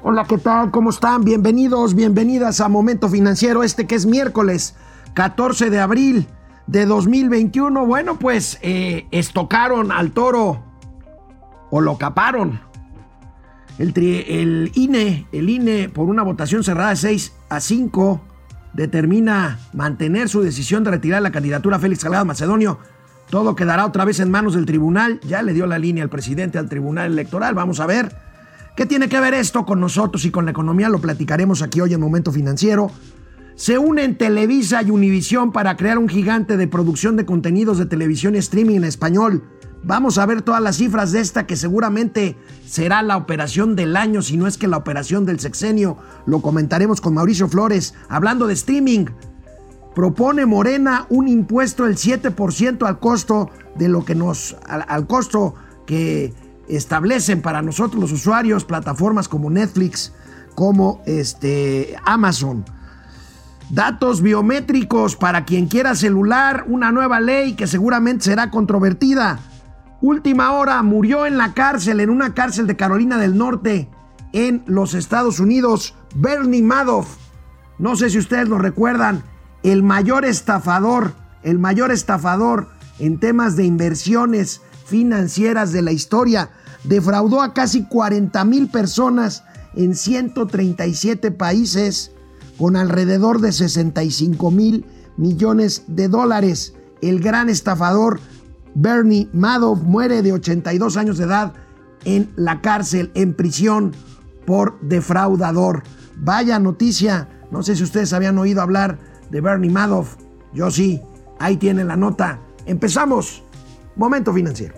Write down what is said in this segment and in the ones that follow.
Hola, ¿qué tal? ¿Cómo están? Bienvenidos, bienvenidas a Momento Financiero, este que es miércoles 14 de abril de 2021. Bueno, pues eh, estocaron al toro o lo caparon. El, el, INE, el INE, por una votación cerrada de 6 a 5, determina mantener su decisión de retirar la candidatura a Félix Salgado Macedonio. Todo quedará otra vez en manos del tribunal. Ya le dio la línea al presidente al tribunal electoral. Vamos a ver qué tiene que ver esto con nosotros y con la economía. Lo platicaremos aquí hoy en Momento Financiero. Se unen Televisa y Univisión para crear un gigante de producción de contenidos de televisión y streaming en español. Vamos a ver todas las cifras de esta que seguramente será la operación del año, si no es que la operación del sexenio. Lo comentaremos con Mauricio Flores. Hablando de streaming, propone Morena un impuesto del 7% al costo de lo que nos al, al, costo que establecen para nosotros los usuarios plataformas como Netflix, como este Amazon. Datos biométricos para quien quiera celular, una nueva ley que seguramente será controvertida. Última hora, murió en la cárcel, en una cárcel de Carolina del Norte, en los Estados Unidos, Bernie Madoff. No sé si ustedes lo recuerdan, el mayor estafador, el mayor estafador en temas de inversiones financieras de la historia. Defraudó a casi 40 mil personas en 137 países con alrededor de 65 mil millones de dólares. El gran estafador Bernie Madoff muere de 82 años de edad en la cárcel, en prisión por defraudador. Vaya noticia, no sé si ustedes habían oído hablar de Bernie Madoff. Yo sí, ahí tiene la nota. Empezamos. Momento financiero.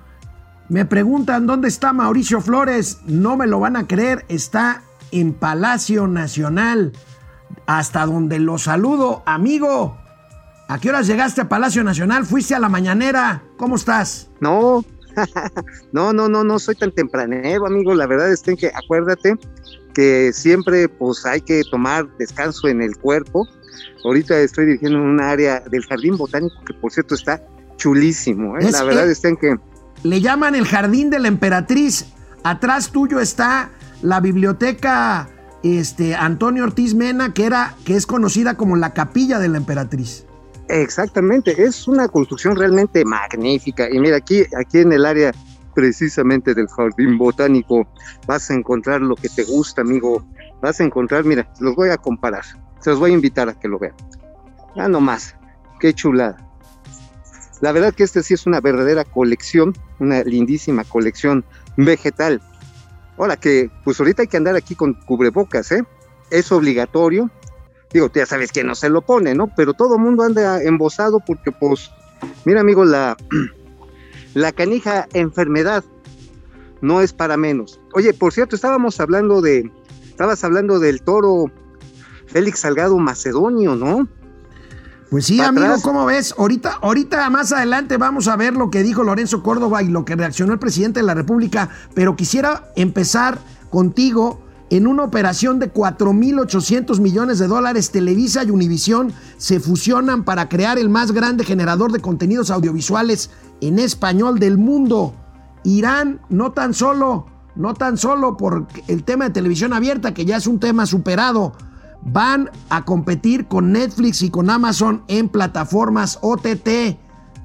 Me preguntan dónde está Mauricio Flores. No me lo van a creer. Está en Palacio Nacional. Hasta donde lo saludo, amigo. ¿A qué horas llegaste a Palacio Nacional? ¿Fuiste a la mañanera? ¿Cómo estás? No, no, no, no, no soy tan tempranero, amigo. La verdad es que acuérdate que siempre pues hay que tomar descanso en el cuerpo. Ahorita estoy dirigiendo un área del jardín botánico que por cierto está chulísimo. ¿eh? La verdad es que Le llaman el Jardín de la Emperatriz. Atrás tuyo está la biblioteca este, Antonio Ortiz Mena, que, era, que es conocida como la Capilla de la Emperatriz. Exactamente, es una construcción realmente magnífica. Y mira, aquí, aquí en el área precisamente del jardín botánico vas a encontrar lo que te gusta, amigo. Vas a encontrar, mira, los voy a comparar. Se los voy a invitar a que lo vean. Ya nomás, qué chulada. La verdad que esta sí es una verdadera colección, una lindísima colección vegetal. Ahora que, pues ahorita hay que andar aquí con cubrebocas, ¿eh? Es obligatorio, digo, ya sabes que no se lo pone, ¿no? Pero todo el mundo anda embosado porque, pues, mira, amigo, la, la canija enfermedad no es para menos. Oye, por cierto, estábamos hablando de, estabas hablando del toro Félix Salgado Macedonio, ¿no? Pues sí, amigo, atrás. ¿cómo ves? Ahorita, ahorita más adelante vamos a ver lo que dijo Lorenzo Córdoba y lo que reaccionó el presidente de la República, pero quisiera empezar contigo en una operación de 4.800 millones de dólares. Televisa y Univisión se fusionan para crear el más grande generador de contenidos audiovisuales en español del mundo. Irán, no tan solo, no tan solo por el tema de televisión abierta, que ya es un tema superado, van a competir con Netflix y con Amazon en plataformas OTT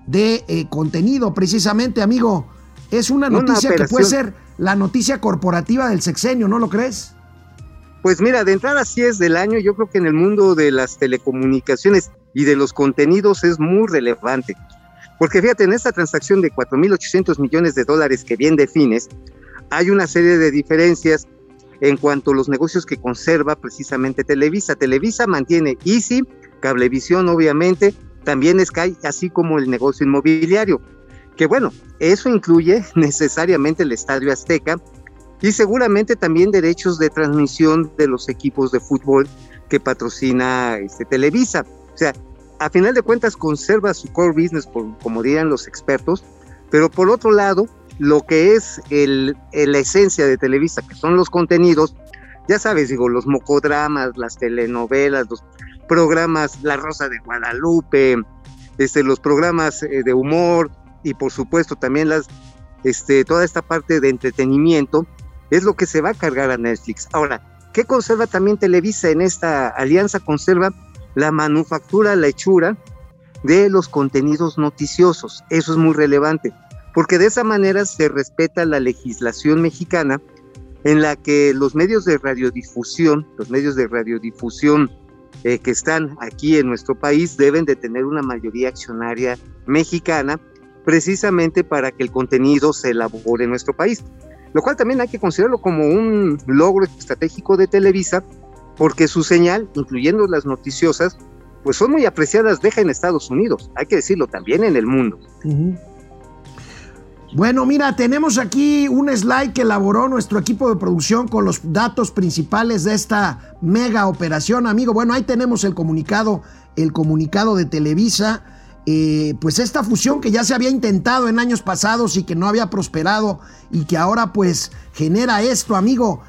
de eh, contenido, precisamente, amigo. Es una Una noticia que puede ser la noticia corporativa del sexenio, ¿no lo crees? Pues mira, de entrada sí es del año, yo creo que en el mundo de las telecomunicaciones y de los contenidos es muy relevante. Porque fíjate, en esta transacción de 4.800 millones de dólares que bien defines, hay una serie de diferencias en cuanto a los negocios que conserva precisamente Televisa. Televisa mantiene Easy, Cablevisión obviamente, también Sky, así como el negocio inmobiliario. Que bueno, eso incluye necesariamente el Estadio Azteca y seguramente también derechos de transmisión de los equipos de fútbol que patrocina este, Televisa. O sea, a final de cuentas conserva su core business, por, como dirían los expertos, pero por otro lado, lo que es el, la esencia de Televisa, que son los contenidos, ya sabes, digo, los mocodramas, las telenovelas, los programas La Rosa de Guadalupe, este, los programas eh, de humor y por supuesto también las, este, toda esta parte de entretenimiento, es lo que se va a cargar a Netflix. Ahora, ¿qué conserva también Televisa en esta alianza? Conserva la manufactura, la hechura de los contenidos noticiosos. Eso es muy relevante, porque de esa manera se respeta la legislación mexicana en la que los medios de radiodifusión, los medios de radiodifusión eh, que están aquí en nuestro país deben de tener una mayoría accionaria mexicana precisamente para que el contenido se elabore en nuestro país, lo cual también hay que considerarlo como un logro estratégico de Televisa, porque su señal, incluyendo las noticiosas, pues son muy apreciadas, deja en Estados Unidos, hay que decirlo también en el mundo. Bueno, mira, tenemos aquí un slide que elaboró nuestro equipo de producción con los datos principales de esta mega operación, amigo. Bueno, ahí tenemos el comunicado, el comunicado de Televisa. Eh, pues esta fusión que ya se había intentado en años pasados y que no había prosperado y que ahora pues genera esto, amigo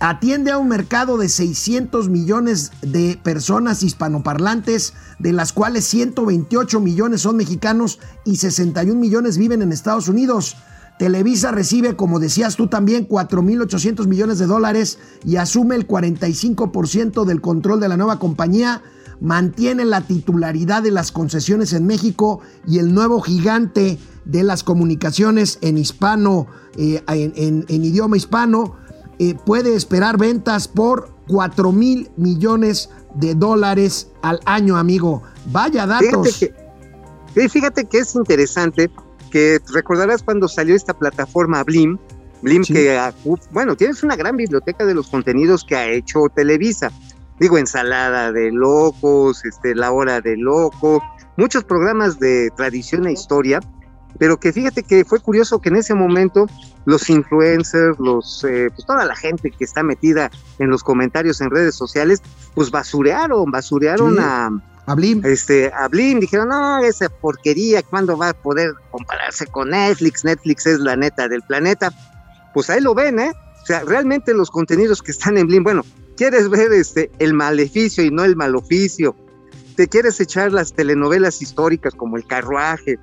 atiende a un mercado de 600 millones de personas hispanoparlantes, de las cuales 128 millones son mexicanos y 61 millones viven en Estados Unidos. Televisa recibe, como decías tú también, 4.800 millones de dólares y asume el 45% del control de la nueva compañía, mantiene la titularidad de las concesiones en México y el nuevo gigante de las comunicaciones en hispano, eh, en idioma hispano, eh, puede esperar ventas por 4 mil millones de dólares al año, amigo. Vaya datos. Fíjate que, fíjate que es interesante que recordarás cuando salió esta plataforma Blim, Blim que, ah, bueno, tienes una gran biblioteca de los contenidos que ha hecho Televisa. Digo, ensalada de locos, este, la hora de loco, muchos programas de tradición e historia pero que fíjate que fue curioso que en ese momento los influencers, los, eh, pues toda la gente que está metida en los comentarios en redes sociales, pues basurearon, basurearon a, a Blim. Este, a Blim, dijeron, no, esa porquería, ¿cuándo va a poder compararse con Netflix? Netflix es la neta del planeta. Pues ahí lo ven, ¿eh? O sea, realmente los contenidos que están en Blim, bueno, quieres ver este, el maleficio y no el maloficio, te quieres echar las telenovelas históricas como El Carruaje,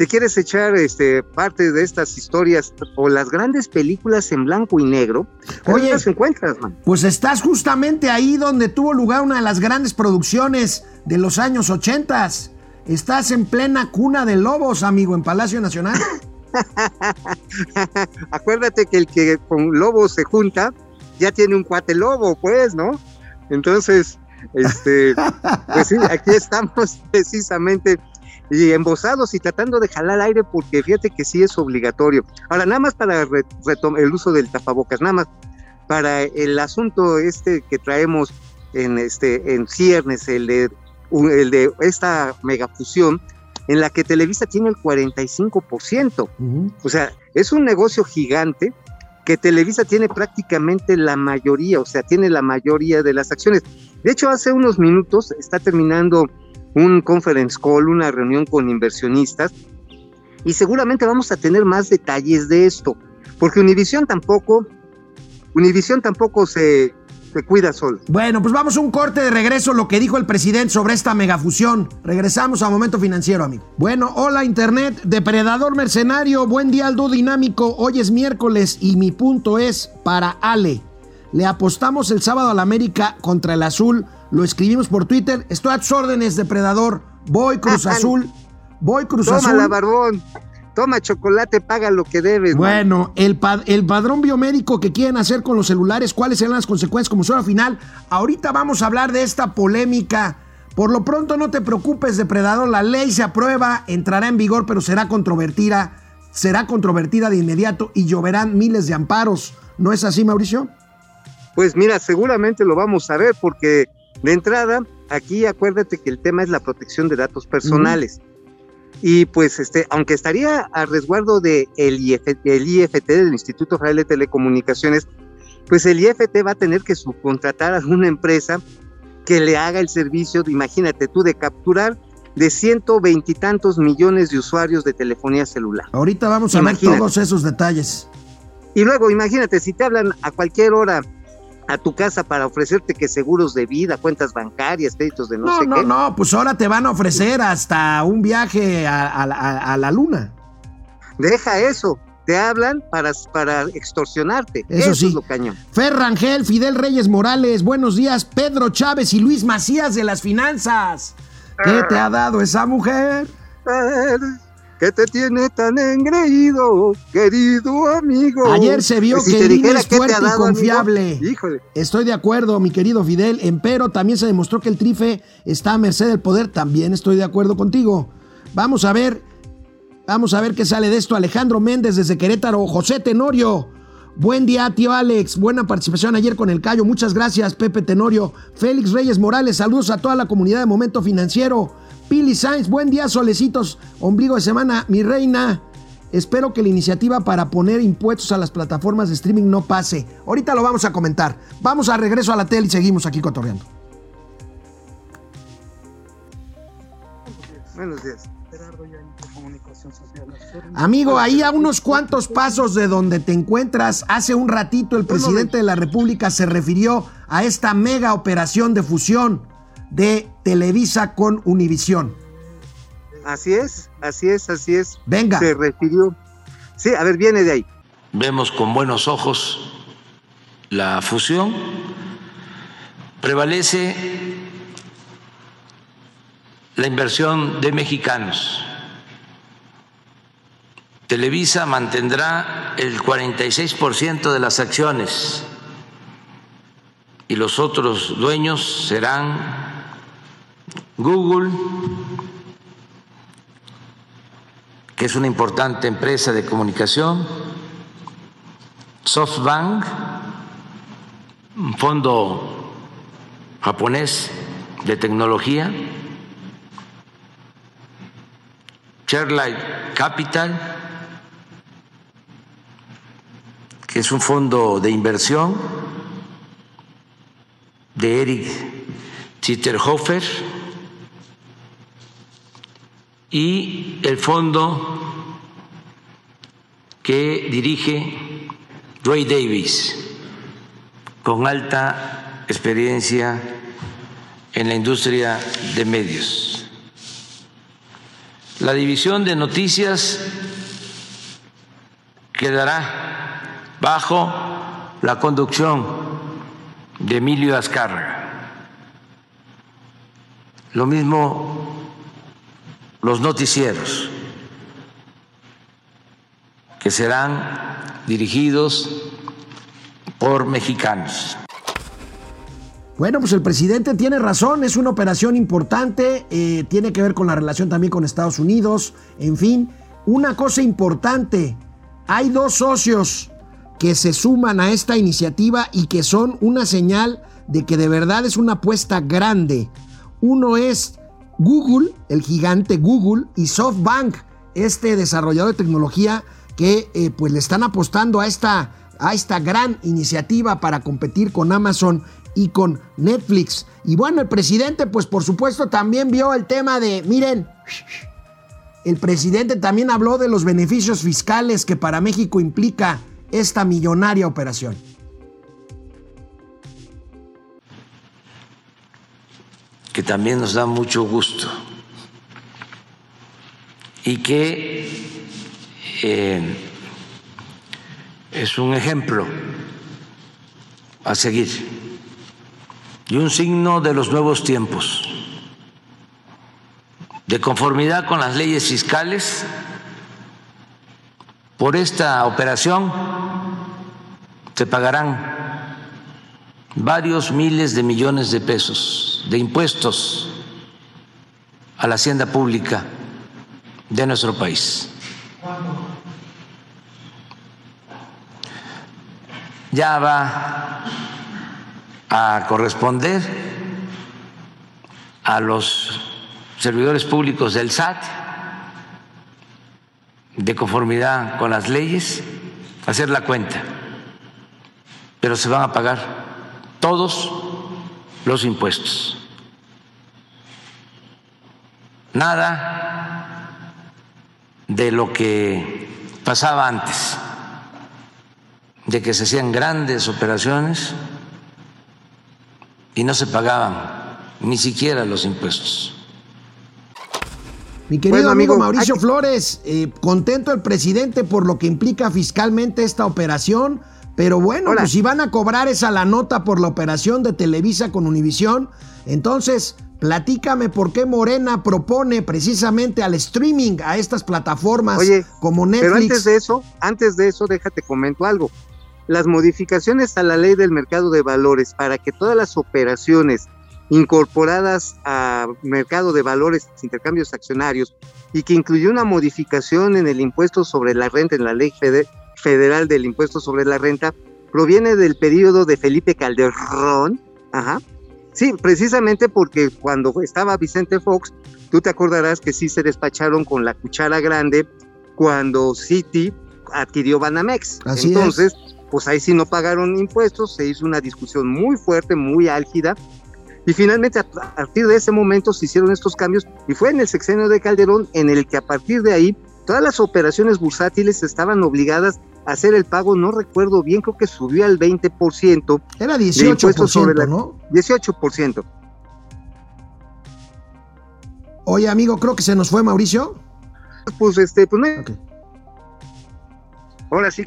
te quieres echar este, parte de estas historias o las grandes películas en blanco y negro, Oye, las encuentras, man? Pues estás justamente ahí donde tuvo lugar una de las grandes producciones de los años ochentas. Estás en plena cuna de lobos, amigo, en Palacio Nacional. Acuérdate que el que con lobos se junta ya tiene un cuate lobo, pues, ¿no? Entonces, este, pues sí, aquí estamos precisamente y embosados y tratando de jalar aire porque fíjate que sí es obligatorio. Ahora, nada más para retomar el uso del tapabocas, nada más para el asunto este que traemos en este en ciernes, el de, el de esta megafusión, en la que Televisa tiene el 45%. O sea, es un negocio gigante que Televisa tiene prácticamente la mayoría, o sea, tiene la mayoría de las acciones. De hecho, hace unos minutos está terminando un conference call, una reunión con inversionistas, y seguramente vamos a tener más detalles de esto, porque Univision tampoco, Univision tampoco se, se cuida solo. Bueno, pues vamos a un corte de regreso, lo que dijo el presidente sobre esta megafusión. Regresamos a Momento Financiero, amigo. Bueno, hola Internet, depredador mercenario, buen día Aldo Dinámico, hoy es miércoles y mi punto es para Ale. Le apostamos el sábado al América contra el Azul lo escribimos por Twitter. Estoy a tus órdenes, depredador. Voy Cruz Azul. Voy Cruz Toma Azul. la barbón. Toma chocolate, paga lo que debes. Bueno, el, el padrón biomédico que quieren hacer con los celulares, cuáles serán las consecuencias como suena final. Ahorita vamos a hablar de esta polémica. Por lo pronto no te preocupes, depredador. La ley se aprueba, entrará en vigor, pero será controvertida. Será controvertida de inmediato y lloverán miles de amparos. ¿No es así, Mauricio? Pues mira, seguramente lo vamos a ver porque de entrada, aquí acuérdate que el tema es la protección de datos personales. Y pues, este, aunque estaría a resguardo de el, el IFT, del Instituto Federal de Telecomunicaciones, pues el IFT va a tener que subcontratar a una empresa que le haga el servicio, imagínate tú, de capturar de ciento veintitantos millones de usuarios de telefonía celular. Ahorita vamos a ver todos esos detalles. Y luego, imagínate, si te hablan a cualquier hora a tu casa para ofrecerte que seguros de vida, cuentas bancarias, créditos de no, sé qué. No, no, no, pues ahora te van a ofrecer hasta un viaje a, la luna. Deja eso, te hablan para, para extorsionarte. Eso, sí. es lo cañón. Ferrangel, Fidel Reyes Morales, buenos días. Pedro Chávez y Luis Macías de las finanzas. ¿Qué te ha dado esa mujer? Que te tiene tan engreído, querido amigo. Ayer se vio que el es fuerte y confiable. Híjole. Estoy de acuerdo, mi querido Fidel. Empero también se demostró que el trife está a merced del poder. También estoy de acuerdo contigo. Vamos a ver, vamos a ver qué sale de esto. Alejandro Méndez desde Querétaro, José Tenorio. Buen día, tío Alex. Buena participación ayer con el Cayo. Muchas gracias, Pepe Tenorio. Félix Reyes Morales, saludos a toda la comunidad de Momento Financiero. Pili Sainz, buen día, solecitos, ombligo de semana, mi reina. Espero que la iniciativa para poner impuestos a las plataformas de streaming no pase. Ahorita lo vamos a comentar. Vamos a regreso a la tele y seguimos aquí cotorreando. Buenos días. Amigo, ahí a unos cuantos pasos de donde te encuentras, hace un ratito el presidente de la República se refirió a esta mega operación de fusión de Televisa con Univisión. Así es, así es, así es. Venga. Se refirió. Sí, a ver, viene de ahí. Vemos con buenos ojos la fusión. Prevalece la inversión de mexicanos. Televisa mantendrá el 46% de las acciones y los otros dueños serán Google, que es una importante empresa de comunicación, SoftBank, un fondo japonés de tecnología, Sherlight Capital, que es un fondo de inversión de Eric Zitterhofer, y el fondo que dirige Ray Davis, con alta experiencia en la industria de medios. La división de noticias quedará bajo la conducción de Emilio Azcárraga. Lo mismo los noticieros, que serán dirigidos por mexicanos. Bueno, pues el presidente tiene razón, es una operación importante, eh, tiene que ver con la relación también con Estados Unidos, en fin, una cosa importante, hay dos socios que se suman a esta iniciativa y que son una señal de que de verdad es una apuesta grande. Uno es Google, el gigante Google, y SoftBank, este desarrollador de tecnología que eh, pues le están apostando a esta, a esta gran iniciativa para competir con Amazon y con Netflix. Y bueno, el presidente pues por supuesto también vio el tema de, miren, el presidente también habló de los beneficios fiscales que para México implica esta millonaria operación. Que también nos da mucho gusto y que eh, es un ejemplo a seguir y un signo de los nuevos tiempos. De conformidad con las leyes fiscales, por esta operación se pagarán varios miles de millones de pesos de impuestos a la hacienda pública de nuestro país. Ya va a corresponder a los servidores públicos del SAT, de conformidad con las leyes, hacer la cuenta, pero se van a pagar todos los impuestos. Nada de lo que pasaba antes, de que se hacían grandes operaciones y no se pagaban ni siquiera los impuestos. Mi querido bueno, amigo, Mauricio. Flores, eh, contento el presidente por lo que implica fiscalmente esta operación pero bueno, Hola. pues si van a cobrar esa la nota por la operación de Televisa con Univisión, entonces platícame por qué Morena propone precisamente al streaming a estas plataformas Oye, como Netflix. Pero antes de eso, antes de eso, déjate comento algo. Las modificaciones a la ley del mercado de valores para que todas las operaciones incorporadas a mercado de valores, intercambios accionarios, y que incluyó una modificación en el impuesto sobre la renta, en la ley federal del impuesto sobre la renta, proviene del periodo de Felipe Calderón. Ajá. Sí, precisamente porque cuando estaba Vicente Fox, tú te acordarás que sí se despacharon con la cuchara grande cuando Citi adquirió Banamex. Así Entonces, pues ahí sí no pagaron impuestos, se hizo una discusión muy fuerte, muy álgida, y finalmente a partir de ese momento se hicieron estos cambios, y fue en el sexenio de Calderón en el que a partir de ahí todas las operaciones bursátiles estaban obligadas hacer el pago, no recuerdo bien, creo que subió al 20%, Era de impuestos sobre 18%, la- ¿no? 18%. Oye, amigo, creo que se nos fue Mauricio. Pues este, pues no ahora sí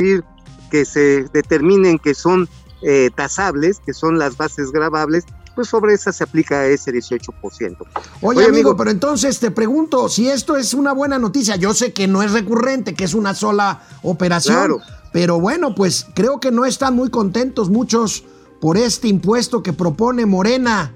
que se determinen que son eh, tasables, que son las bases grabables, pues sobre esas se aplica ese 18%. Oye, Oye, amigo, amigo. pero entonces te pregunto si esto es una buena noticia. Yo sé que no es recurrente, que es una sola operación, Claro. pero bueno, pues creo que no están muy contentos muchos por este impuesto que propone Morena,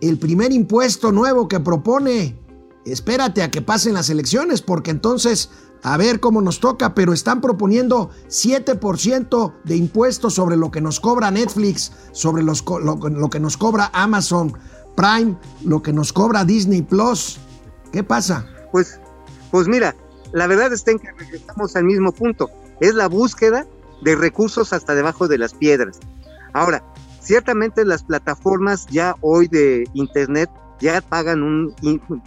el primer impuesto nuevo que propone. Espérate a que pasen las elecciones, porque entonces a ver cómo nos toca, pero están proponiendo 7% de impuestos sobre lo que nos cobra Netflix, sobre lo, que nos cobra Amazon Prime, lo que nos cobra Disney Plus. ¿Qué pasa? Pues, pues mira, la verdad está en que regresamos al mismo punto. Es la búsqueda de recursos hasta debajo de las piedras. Ahora, ciertamente las plataformas ya hoy de Internet ya pagan un,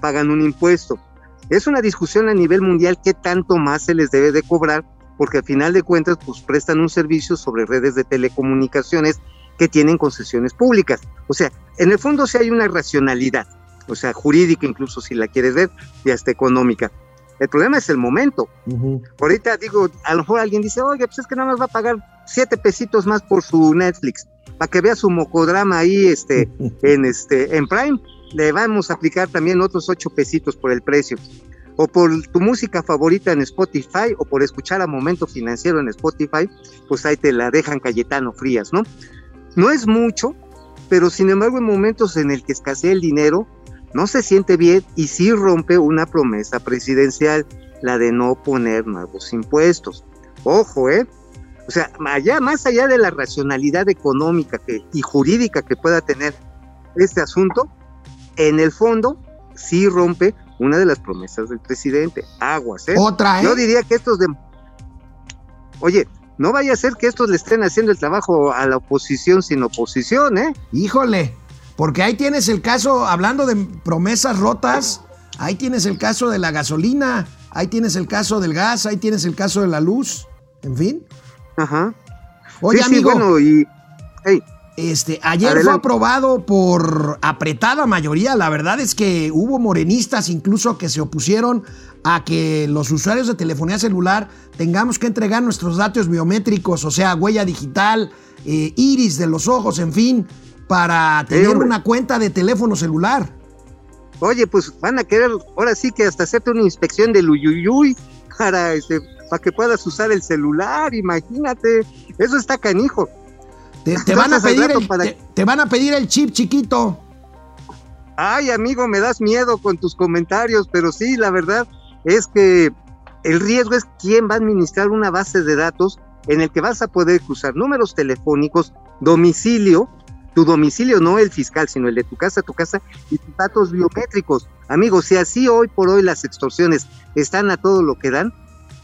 pagan un impuesto. Es una discusión a nivel mundial qué tanto más se les debe de cobrar, porque al final de cuentas pues prestan un servicio sobre redes de telecomunicaciones que tienen concesiones públicas. O sea, en el fondo sí hay una racionalidad, o sea, jurídica incluso si la quieres ver, y hasta económica. El problema es el momento. Ahorita digo, a lo mejor alguien dice, oye, pues es que nada más va a pagar siete pesitos más por su Netflix, para que vea su mocodrama ahí este, en, este, en Prime, le vamos a aplicar también otros ocho pesitos por el precio. O por tu música favorita en Spotify, o por escuchar a Momento Financiero en Spotify, pues ahí te la dejan Cayetano Frías, ¿no? No es mucho, pero sin embargo en momentos en el que escasea el dinero, no se siente bien y sí rompe una promesa presidencial, la de no poner nuevos impuestos. Ojo, ¿eh? O sea, allá, más allá de la racionalidad económica que, y jurídica que pueda tener este asunto, en el fondo sí rompe una de las promesas del presidente. Aguas, ¿eh? Otra, ¿eh? Yo diría que estos de... Oye, no vaya a ser que estos le estén haciendo el trabajo a la oposición sin oposición, ¿eh? Híjole, porque ahí tienes el caso, hablando de promesas rotas, ahí tienes el caso de la gasolina, ahí tienes el caso del gas, ahí tienes el caso de la luz, en fin. Ajá. Oye, sí, sí, amigo, bueno, y... hey, este, ayer fue aprobado por apretada mayoría. La verdad es que hubo morenistas incluso que se opusieron a que los usuarios de telefonía celular tengamos que entregar nuestros datos biométricos, o sea, huella digital, eh, iris de los ojos, en fin, para tener una cuenta de teléfono celular. Oye, pues van a querer ahora sí que hasta hacerte una inspección del uyuyuy para, este, para que puedas usar el celular, imagínate. Eso está canijo. Te, te van a pedir el, para- te- te van a pedir el chip chiquito. Ay, amigo, me das miedo con tus comentarios, pero sí, la verdad es que el riesgo es quién va a administrar una base de datos en el que vas a poder cruzar números telefónicos, domicilio, tu domicilio, no el fiscal, sino el de tu casa, tu casa y tus datos biométricos. Amigos, si así hoy por hoy las extorsiones están a todo lo que dan,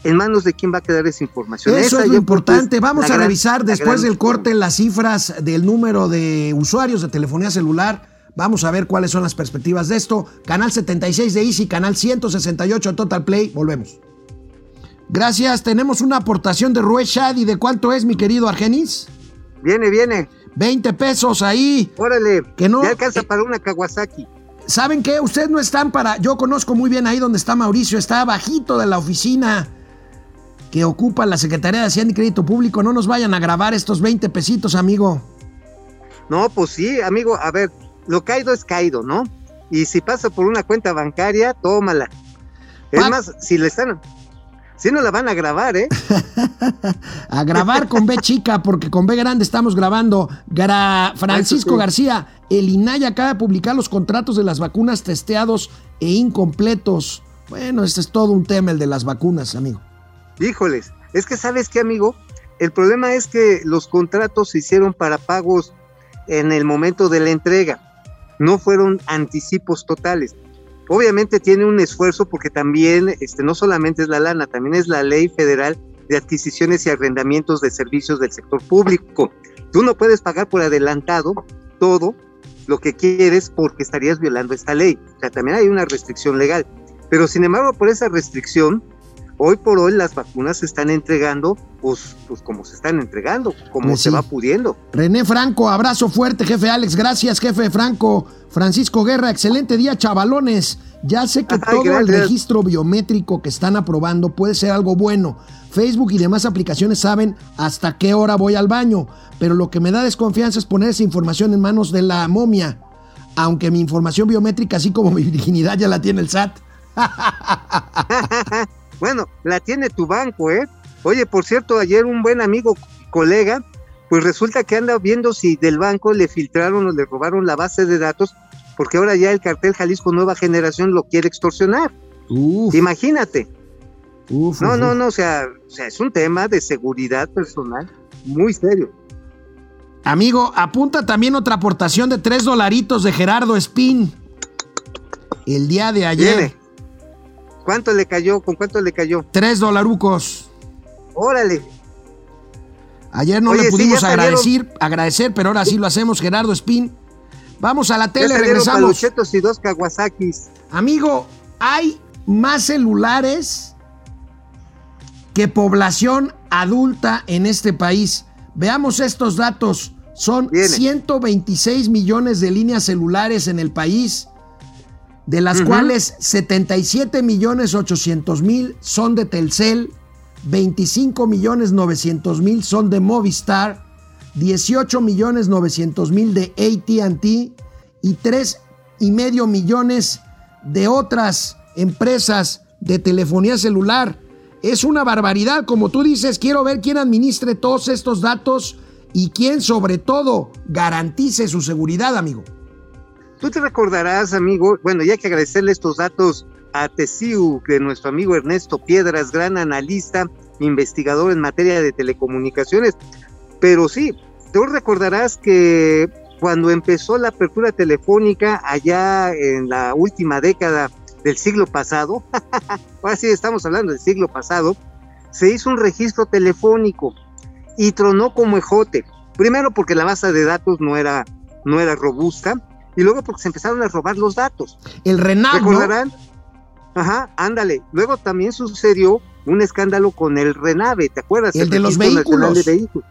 ¿en manos de quién va a quedar esa información? Eso Esa es lo importante. Vamos a revisar después del corte las cifras del número de usuarios de telefonía celular Vamos a ver cuáles son las perspectivas de esto. Canal 76 de Easy, canal 168 Total Play. Volvemos. Gracias. Tenemos una aportación de Rue Shadi. ¿De cuánto es, mi querido Argenis? Viene, viene. 20 pesos ahí. Órale. Que no- Ya alcanza eh, para una Kawasaki. ¿Saben qué? Ustedes no están para. Yo conozco muy bien ahí donde está Mauricio. Está bajito de la oficina que ocupa la Secretaría de Hacienda y Crédito Público. No nos vayan a grabar estos 20 pesitos, amigo. No, pues sí, amigo. A ver, lo caído es caído, ¿no? Y si pasa por una cuenta bancaria, tómala. Es más, si le están. Si no la van a grabar, ¿eh? A grabar con B chica, porque con B grande estamos grabando. Gra- Francisco. García, el INAI acaba de publicar los contratos de las vacunas testeados e incompletos. Bueno, este es todo un tema, el de las vacunas, amigo. Híjoles, es que sabes qué, amigo, el problema es que los contratos se hicieron para pagos en el momento de la entrega, no fueron anticipos totales. Obviamente tiene un esfuerzo porque también, este, no solamente es la lana, también es la ley federal de adquisiciones y arrendamientos de servicios del sector público. Tú no puedes pagar por adelantado todo lo que quieres porque estarías violando esta ley. O sea, también hay una restricción legal. Pero sin embargo, por esa restricción, hoy por hoy las vacunas se están entregando, pues, pues como se están entregando, como Pues se sí. va pudiendo. René Franco, abrazo fuerte, jefe Alex. Gracias, jefe Franco. Francisco Guerra, excelente día, chavalones. Ya sé que Ay, todo el registro biométrico que están aprobando puede ser algo bueno. Facebook y demás aplicaciones saben hasta qué hora voy al baño, pero lo que me da desconfianza es poner esa información en manos de la momia. Aunque mi información biométrica, así como mi virginidad, ya la tiene el SAT. Bueno, la tiene tu banco, ¿eh? Oye, por cierto, ayer un buen amigo, colega, pues resulta que anda viendo si del banco le filtraron o le robaron la base de datos, porque ahora ya el cartel Jalisco Nueva Generación lo quiere extorsionar. Uf, Imagínate. uf, No, uf, no, no, o sea, o sea, es un tema de seguridad personal muy serio. Amigo, apunta también otra aportación de tres dolaritos de Gerardo Espín. El día de ayer. Viene. ¿Cuánto le cayó? ¿Con cuánto le cayó? Tres dolarucos. Órale. Ayer no Oye, le pudimos agradecer, agradecer, pero ahora sí lo hacemos, Gerardo Espín. Vamos a la tele, regresamos. y dos Kawasakis. Amigo, hay más celulares que población adulta en este país. Veamos estos datos. Son Viene. 126 millones de líneas celulares en el país, de las cuales 77 millones 800 mil son de Telcel, 25 millones 900 mil son de Movistar, 18 millones 900 mil de ATT y 3 y medio millones de otras empresas de telefonía celular. Es una barbaridad, como tú dices, quiero ver quién administre todos estos datos y quién sobre todo garantice su seguridad, amigo. Tú te recordarás, amigo, bueno, ya que agradecerle estos datos a TESIU, de nuestro amigo Ernesto Piedras, gran analista, investigador en materia de telecomunicaciones. Pero sí, tú recordarás que cuando empezó la apertura telefónica allá en la última década del siglo pasado, ahora sí estamos hablando del siglo pasado, se hizo un registro telefónico y tronó como ejote. Primero porque la base de datos no era, no era robusta y luego porque se empezaron a robar los datos. El RENAV, ¿no? ¿Recordarán? Ajá, ándale. Luego también sucedió un escándalo con el Renave, ¿te acuerdas? El de los vehículos. de Vehículos.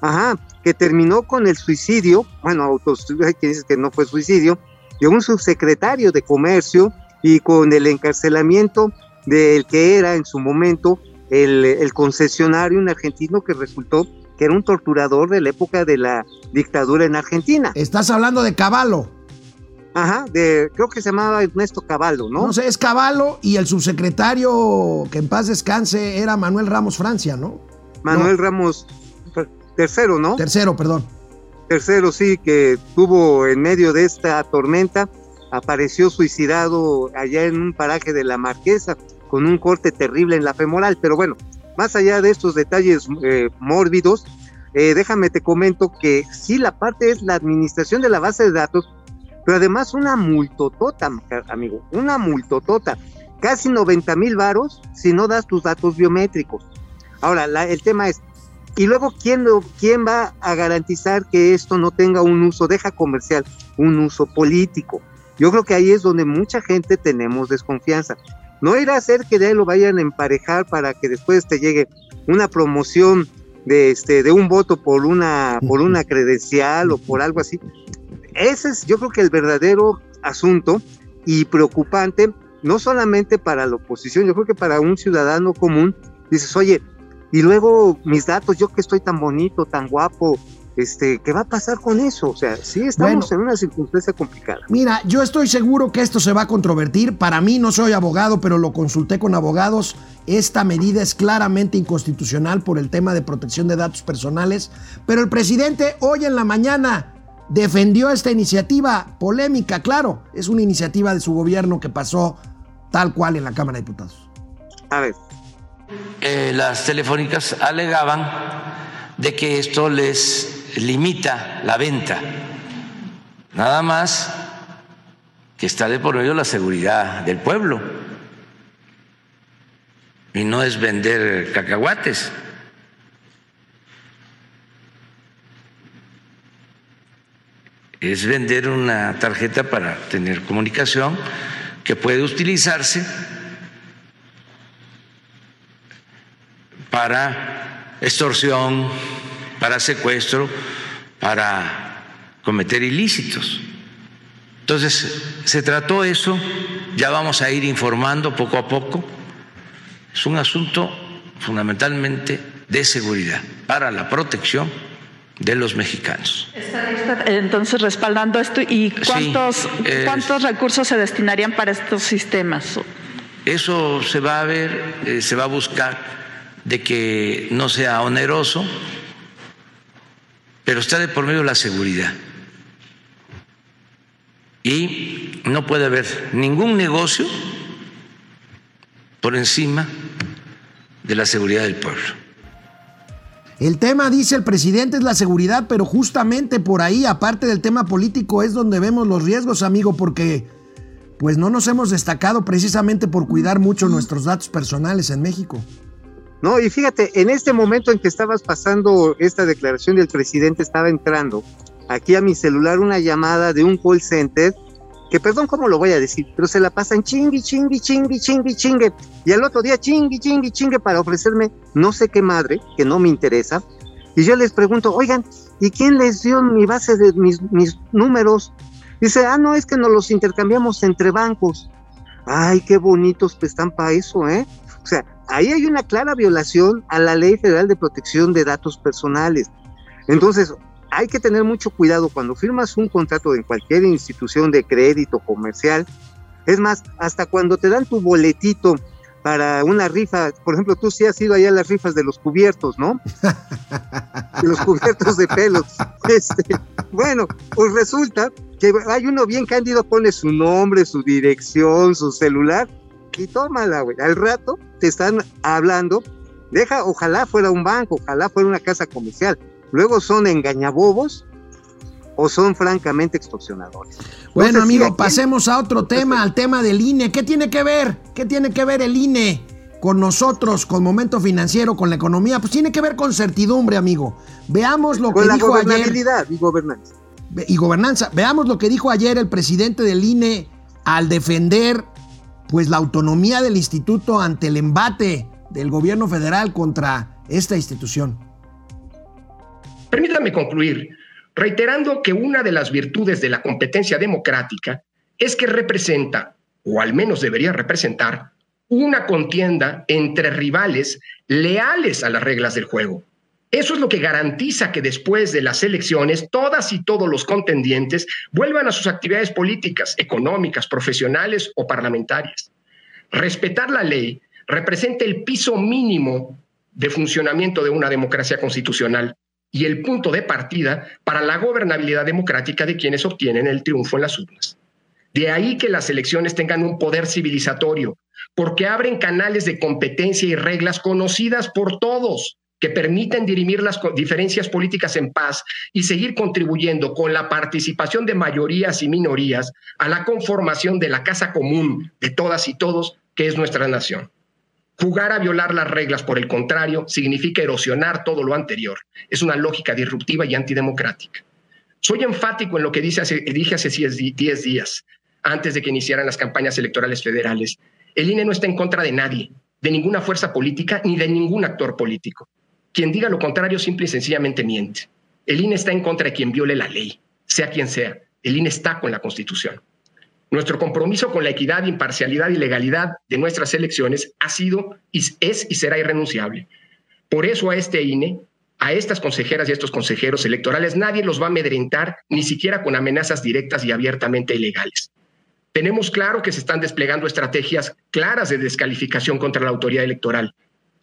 Ajá, que terminó con el suicidio, bueno, autos, hay quien dice que no fue suicidio, de un subsecretario de comercio y con el encarcelamiento del que era en su momento el, el concesionario, un argentino que resultó que era un torturador de la época de la dictadura en Argentina. Estás hablando de Caballo. Ajá, de, creo que se llamaba Ernesto Caballo, ¿no? ¿no? sé, es Caballo y el subsecretario que en paz descanse era Manuel Ramos Francia, ¿no? Manuel No. Ramos, tercero, ¿no? Tercero, perdón. Tercero, sí, que tuvo en medio de esta tormenta, apareció suicidado allá en un paraje de la Marquesa, con un corte terrible en la femoral. Pero bueno, más allá de estos detalles eh, mórbidos, eh, déjame te comento que sí, la parte es la administración de la base de datos, pero además una multotota, amigo, una multotota, casi 90 mil varos si no das tus datos biométricos. Ahora, la- el tema es, Y luego, ¿quién, lo, ¿quién va a garantizar que esto no tenga un uso, deja comercial, un uso político? Yo creo que ahí es donde mucha gente tenemos desconfianza. No irá a ser que de ahí lo vayan a emparejar para que después te llegue una promoción de este de un voto por una por una credencial o por algo así. Ese es yo creo que el verdadero asunto y preocupante no solamente para la oposición, yo creo que para un ciudadano común dices, "Oye, y luego mis datos, yo que estoy tan bonito, tan guapo, este, ¿qué va a pasar con eso? O sea, sí estamos en una circunstancia complicada. Mira, yo estoy seguro que esto se va a controvertir. Para mí no soy abogado, pero lo consulté con abogados. Esta medida es claramente inconstitucional por el tema de protección de datos personales. Pero el presidente hoy en la mañana defendió esta iniciativa polémica, claro. Es una iniciativa de su gobierno que pasó tal cual en la Cámara de Diputados. A ver. Eh, las telefónicas alegaban de que esto les limita la venta. Nada más que está de por medio la seguridad del pueblo. Y no es vender cacahuates. Es vender una tarjeta para tener comunicación que puede utilizarse para extorsión, para secuestro, para cometer ilícitos. Entonces, se trató eso, ya vamos a ir informando poco a poco. Es un asunto fundamentalmente de seguridad para la protección de los mexicanos. ¿Está entonces respaldando esto y cuántos, sí, eh, cuántos recursos se destinarían para estos sistemas? Eso se va a ver, eh, se va a buscar de que no sea oneroso, pero está de por medio la seguridad. Y no puede haber ningún negocio por encima de la seguridad del pueblo. El tema, dice el presidente, es la seguridad, pero justamente por ahí, aparte del tema político, es donde vemos los riesgos, amigo, porque pues no nos hemos destacado precisamente por cuidar mucho nuestros datos personales en México. No, y fíjate, en este momento en que estabas pasando esta declaración del presidente, estaba entrando aquí a mi celular una llamada de un call center, que perdón cómo lo voy a decir, pero se la pasan chingui, chingui, chingui, chingui, chingue, y al otro día chingui, chingui, chingue para ofrecerme no sé qué madre, que no me interesa, y yo les pregunto, oigan, ¿y quién les dio mi base de mis, mis números? Dice, ah, no, es que nos los intercambiamos entre bancos. Ay, qué bonitos están para eso, ¿eh? O sea, ahí hay una clara violación a la Ley Federal de Protección de Datos Personales. Entonces, hay que tener mucho cuidado cuando firmas un contrato en cualquier institución de crédito comercial. Es más, hasta cuando te dan tu boletito para una rifa, por ejemplo, tú sí has ido allá a las rifas de los cubiertos, ¿no? De los cubiertos de pelos. Este, bueno, pues resulta que hay uno bien cándido, pone su nombre, su dirección, su celular, y tómala, güey. Al rato te están hablando, deja, ojalá fuera un banco, ojalá fuera una casa comercial. Luego son engañabobos o son francamente extorsionadores. Bueno, amigo, aquí... pasemos a otro tema, al tema del INE. ¿Qué tiene que ver? ¿Qué tiene que ver el INE con nosotros, con momento financiero, con la economía? Pues tiene que ver con certidumbre, amigo. Veamos lo con que la dijo gobernabilidad ayer. y gobernanza. Y gobernanza. Veamos lo que dijo ayer el presidente del INE al defender pues la autonomía del instituto ante el embate del gobierno federal contra esta institución. Permítame concluir reiterando que una de las virtudes de la competencia democrática es que representa, o al menos debería representar, una contienda entre rivales leales a las reglas del juego. Eso es lo que garantiza que después de las elecciones todas y todos los contendientes vuelvan a sus actividades políticas, económicas, profesionales o parlamentarias. Respetar la ley representa el piso mínimo de funcionamiento de una democracia constitucional y el punto de partida para la gobernabilidad democrática de quienes obtienen el triunfo en las urnas. De ahí que las elecciones tengan un poder civilizatorio, porque abren canales de competencia y reglas conocidas por todos, que permiten dirimir las diferencias políticas en paz y seguir contribuyendo con la participación de mayorías y minorías a la conformación de la casa común de todas y todos, que es nuestra nación. Jugar a violar las reglas, por el contrario, significa erosionar todo lo anterior. Es una lógica disruptiva y antidemocrática. Soy enfático en lo que dije hace 10 días, antes de que iniciaran las campañas electorales federales. El INE no está en contra de nadie, de ninguna fuerza política ni de ningún actor político. Quien diga lo contrario simple y sencillamente miente. El INE está en contra de quien viole la ley, sea quien sea. El INE está con la Constitución. Nuestro compromiso con la equidad, imparcialidad y legalidad de nuestras elecciones ha sido, es y será irrenunciable. Por eso a este INE, a estas consejeras y a estos consejeros electorales, nadie los va a amedrentar, ni siquiera con amenazas directas y abiertamente ilegales. Tenemos claro que se están desplegando estrategias claras de descalificación contra la autoridad electoral,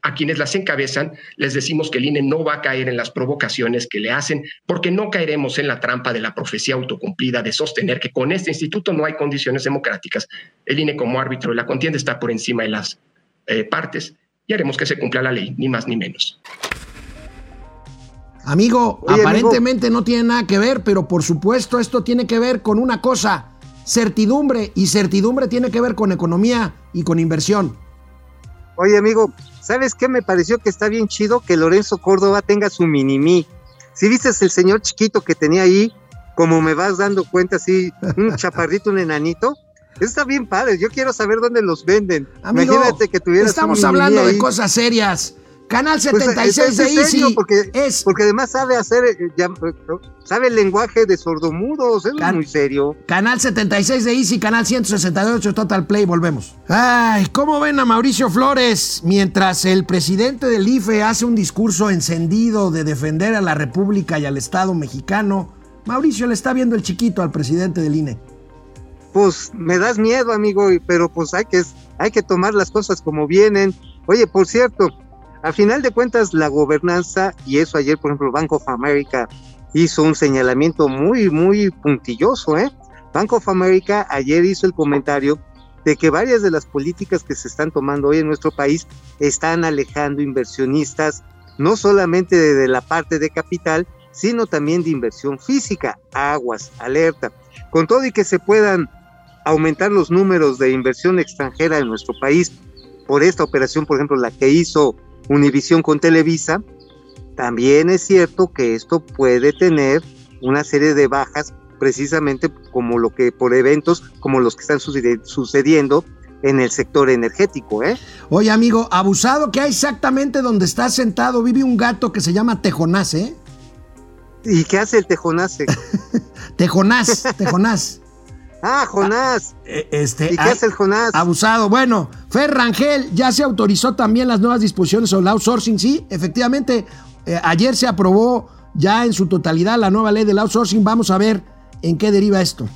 a quienes las encabezan les decimos que el INE no va a caer en las provocaciones que le hacen, porque no caeremos en la trampa de la profecía autocumplida de sostener que con este instituto no hay condiciones democráticas. El INE como árbitro de la contienda está por encima de las eh, partes y haremos que se cumpla la ley, ni más ni menos. Amigo, aparentemente no tiene nada que ver, pero por supuesto esto tiene que ver con una cosa, certidumbre, y certidumbre tiene que ver con economía y con inversión. Oye, amigo, ¿sabes qué? Me pareció que está bien chido que Lorenzo Córdoba tenga su mini-mí. Si viste el señor chiquito que tenía ahí, como me vas dando cuenta, así, un chaparrito, un enanito, está bien padre. Yo quiero saber dónde los venden. Imagínate que tuvieras Estamos hablando de cosas serias. Canal 76 pues, de Easy. Porque, es, porque además sabe hacer, eh, eh, sabe el lenguaje de sordomudos, es muy serio. Canal 76 de Easy, canal 168 Total Play, volvemos. Ay, ¿cómo ven a Mauricio Flores mientras el presidente del IFE hace un discurso encendido de defender a la República y al Estado mexicano? Mauricio le está viendo el chiquito al presidente del INE. Pues me das miedo, amigo, pero pues hay que, hay que tomar las cosas como vienen. Oye, por cierto, a final de cuentas, la gobernanza, y eso ayer, por ejemplo, Bank of America hizo un señalamiento muy, muy puntilloso, ¿eh? Bank of America ayer hizo el comentario de que varias de las políticas que se están tomando hoy en nuestro país están alejando inversionistas, no solamente de, la parte de capital, sino también de inversión física. Aguas, alerta. Con todo y que se puedan aumentar los números de inversión extranjera en nuestro país por esta operación, por ejemplo, la que hizo Univisión con Televisa, también es cierto que esto puede tener una serie de bajas precisamente como lo que por eventos como los que están sucediendo en el sector energético, ¿eh? Oye, amigo, abusado que hay exactamente donde está sentado vive un gato que se llama Tejonás, ¿eh? ¿Y qué hace el Tejonás? tejonás, Tejonás. Ah, Jonás. Eh, este, ¿Y qué es el Jonás? Abusado. Bueno, Fer Rangel ya se autorizó también las nuevas disposiciones sobre el outsourcing. Sí, efectivamente, eh, ayer se aprobó ya en su totalidad la nueva ley del outsourcing. Vamos a ver en qué deriva esto.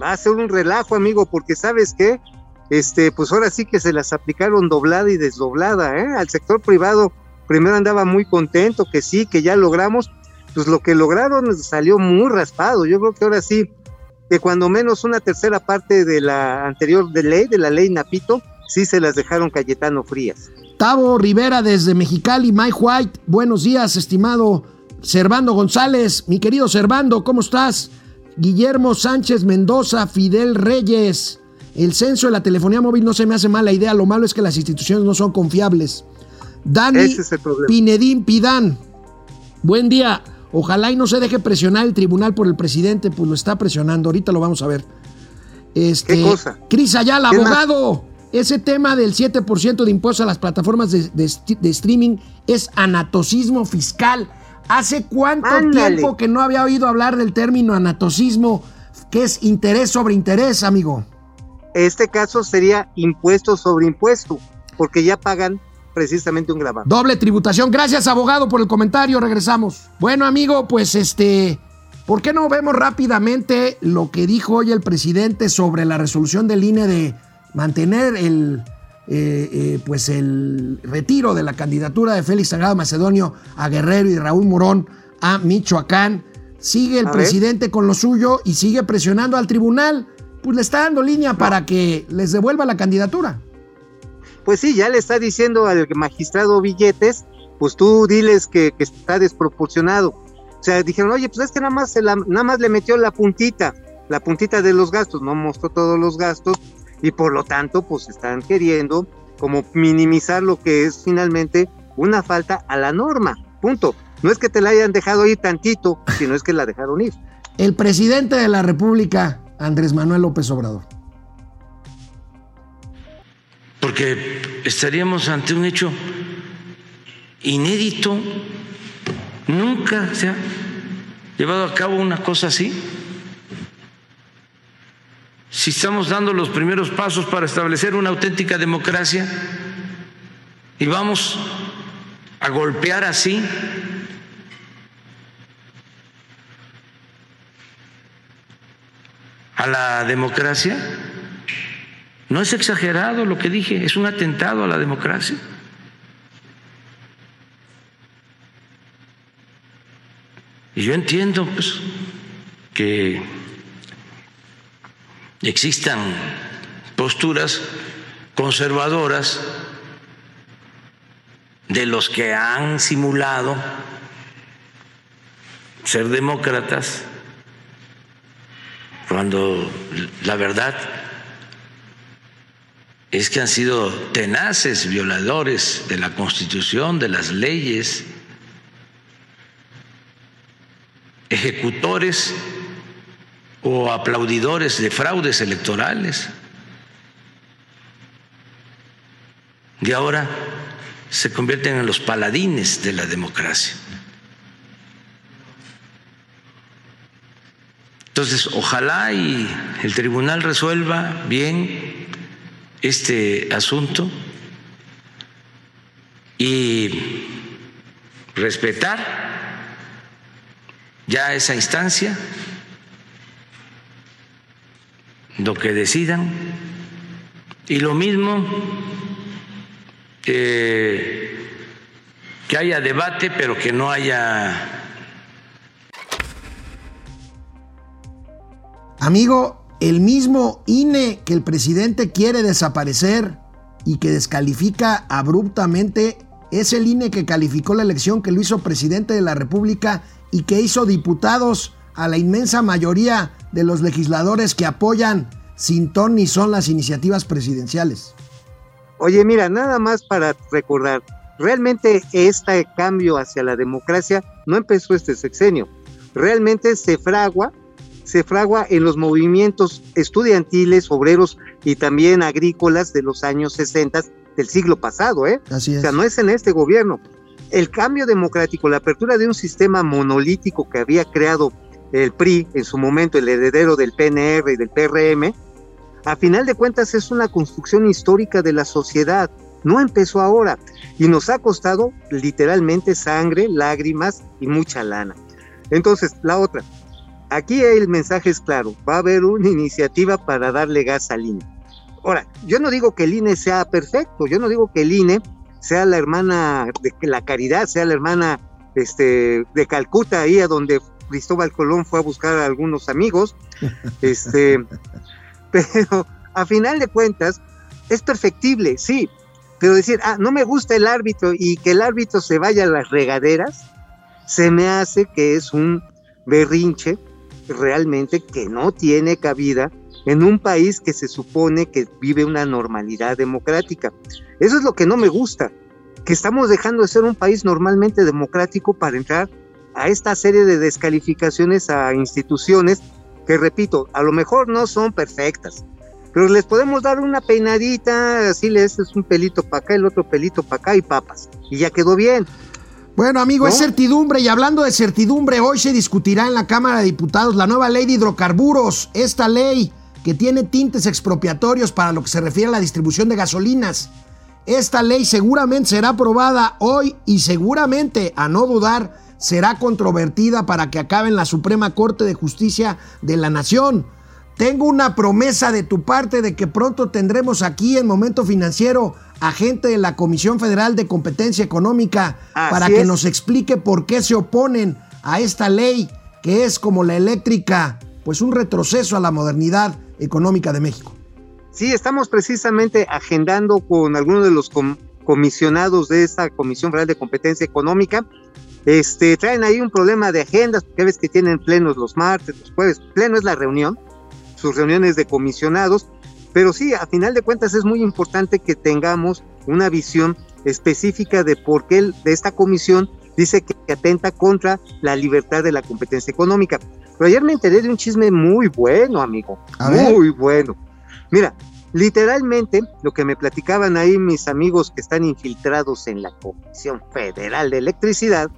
Va a ser un relajo, amigo, porque sabes qué, este, pues ahora sí que se las aplicaron doblada y desdoblada, ¿eh? Al sector privado primero andaba muy contento, que sí, que ya logramos, pues lo que lograron salió muy raspado. Yo creo que ahora sí que cuando menos una tercera parte de la anterior de ley, de la ley Napito, sí se las dejaron Cayetano Frías. Tavo Rivera desde Mexicali, Mike White, buenos días, estimado Servando González, mi querido Servando, ¿cómo estás? Guillermo Sánchez Mendoza, Fidel Reyes, el censo de la telefonía móvil no se me hace mala idea, lo malo es que las instituciones no son confiables. Dani Pinedín Pidán, buen día. Ojalá y no se deje presionar el tribunal por el presidente, pues lo está presionando. Ahorita lo vamos a ver. Este, ¿Qué cosa? Cris Ayala, abogado. Ese tema del 7% de impuestos a las plataformas de, streaming es anatosismo fiscal. ¿Hace cuánto tiempo que no había oído hablar del término anatosismo, que es interés sobre interés, amigo? Este caso sería impuesto sobre impuesto, porque ya pagan precisamente un grabado. Doble tributación. Gracias, abogado, por el comentario. Regresamos. Bueno, amigo, pues este. ¿Por qué no vemos rápidamente lo que dijo hoy el presidente sobre la resolución del INE de mantener el, eh, eh, pues el retiro de la candidatura de Félix Sagrado Macedonio a Guerrero y Raúl Morón a Michoacán? Sigue el presidente con lo suyo y sigue presionando al tribunal. Pues le está dando línea para que les devuelva la candidatura pues sí, ya le está diciendo al magistrado Billetes, pues tú diles que, está desproporcionado. O sea, dijeron, oye, pues es que nada más, nada más le metió la puntita, la puntita de los gastos, no mostró todos los gastos y por lo tanto, pues están queriendo como minimizar lo que es finalmente una falta a la norma. Punto. No es que te la hayan dejado ir tantito, sino es que la dejaron ir. El presidente de la República, Andrés Manuel López Obrador. Porque estaríamos ante un hecho inédito. Nunca se ha llevado a cabo una cosa así. Si estamos dando los primeros pasos para establecer una auténtica democracia y vamos a golpear así a la democracia, no es exagerado lo que dije, es un atentado a la democracia. Y yo entiendo pues, que existan posturas conservadoras de los que han simulado ser demócratas cuando la verdad es que han sido tenaces violadores de la Constitución, de las leyes, ejecutores o aplaudidores de fraudes electorales. Y ahora se convierten en los paladines de la democracia. Entonces, ojalá y el tribunal resuelva bien este asunto y respetar ya esa instancia lo que decidan. Y lo mismo eh, que haya debate, pero que no haya... Amigo, el mismo INE que el presidente quiere desaparecer y que descalifica abruptamente es el INE que calificó la elección que lo hizo presidente de la República y que hizo diputados a la inmensa mayoría de los legisladores que apoyan sin ton ni son las iniciativas presidenciales. Oye, mira, nada más para recordar, realmente este cambio hacia la democracia no empezó este sexenio, realmente se fragua, se fragua en los movimientos estudiantiles, obreros y también agrícolas de los años 60 del siglo pasado, ¿eh? Así es. O sea, no es en este gobierno. El cambio democrático, la apertura de un sistema monolítico que había creado el PRI en su momento, el heredero del PNR y del PRM, a final de cuentas es una construcción histórica de la sociedad. No empezó ahora y nos ha costado literalmente sangre, lágrimas y mucha lana. Entonces, la otra, aquí el mensaje es claro, va a haber una iniciativa para darle gas al INE. Ahora, yo no digo que el INE sea perfecto, yo no digo que el INE sea la hermana de la caridad, sea la hermana este, de Calcuta, ahí a donde Cristóbal Colón fue a buscar a algunos amigos, este, pero a final de cuentas es perfectible, sí, pero decir, ah, no me gusta el árbitro y que el árbitro se vaya a las regaderas, se me hace que es un berrinche realmente que no tiene cabida en un país que se supone que vive una normalidad democrática. Eso es lo que no me gusta, que estamos dejando de ser un país normalmente democrático para entrar a esta serie de descalificaciones a instituciones que, repito, a lo mejor no son perfectas, pero les podemos dar una peinadita, así les es un pelito para acá, el otro pelito para acá y papas, y ya quedó bien. Bueno, amigo, es certidumbre y hablando de certidumbre, hoy se discutirá en la Cámara de Diputados la nueva ley de hidrocarburos, esta ley que tiene tintes expropiatorios para lo que se refiere a la distribución de gasolinas. Esta ley seguramente será aprobada hoy y seguramente, a no dudar, será controvertida para que acabe en la Suprema Corte de Justicia de la Nación. Tengo una promesa de tu parte de que pronto tendremos aquí en Momento Financiero a gente de la Comisión Federal de Competencia Económica para que nos explique por qué se oponen a esta ley que es como la eléctrica, pues un retroceso a la modernidad económica de México. Sí, estamos precisamente agendando con algunos de los comisionados de esta Comisión Federal de Competencia Económica este, traen ahí un problema de agendas, porque ves que tienen plenos los martes, los jueves. Pleno es la reunión, sus reuniones de comisionados. Pero sí, a final de cuentas es muy importante que tengamos una visión específica de por qué de esta comisión dice que atenta contra la libertad de la competencia económica. Pero ayer me enteré de un chisme muy bueno, amigo. muy bueno. Mira, literalmente lo que me platicaban ahí mis amigos que están infiltrados en la Comisión Federal de Electricidad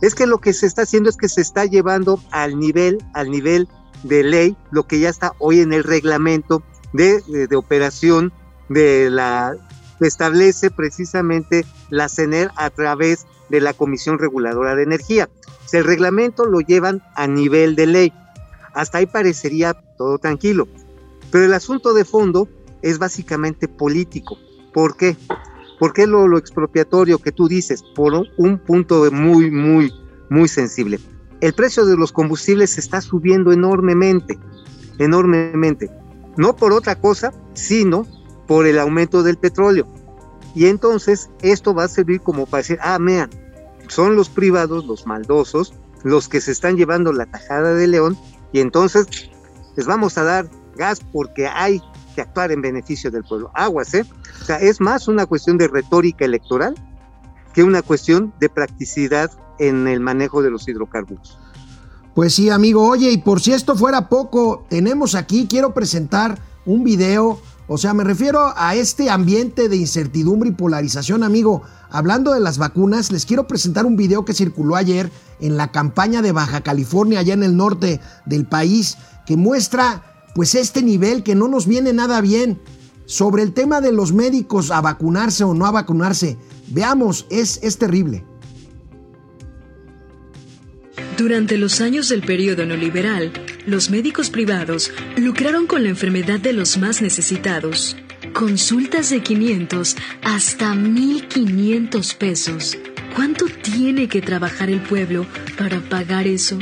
es que lo que se está haciendo es que se está llevando al nivel, al nivel de ley, lo que ya está hoy en el reglamento de, de, operación de la establece precisamente la CENER a través de la Comisión Reguladora de Energía. Si el reglamento lo llevan a nivel de ley. Hasta ahí parecería todo tranquilo. Pero el asunto de fondo es básicamente político. ¿Por qué? ¿Por qué lo, lo expropiatorio que tú dices? Por un punto muy, muy, muy sensible. El precio de los combustibles está subiendo enormemente, enormemente. No por otra cosa, sino por el aumento del petróleo. Y entonces esto va a servir como para decir, ah, vean, son los privados, los maldosos, los que se están llevando la tajada de león y entonces les vamos a dar gas porque hay que actuar en beneficio del pueblo. Aguas, ¿eh? O sea, es más una cuestión de retórica electoral que una cuestión de practicidad en el manejo de los hidrocarburos. Pues sí, amigo. Oye, y por si esto fuera poco, tenemos aquí, quiero presentar un video. O sea, me refiero a este ambiente de incertidumbre y polarización, amigo. Hablando de las vacunas, les quiero presentar un video que circuló ayer en la campaña de Baja California, allá en el norte del país, que muestra pues este nivel que no nos viene nada bien. Sobre el tema de los médicos a vacunarse o no a vacunarse, veamos, es, es terrible. Durante los años del periodo neoliberal, los médicos privados lucraron con la enfermedad de los más necesitados. Consultas de 500 hasta 1500 pesos. ¿Cuánto tiene que trabajar el pueblo para pagar eso?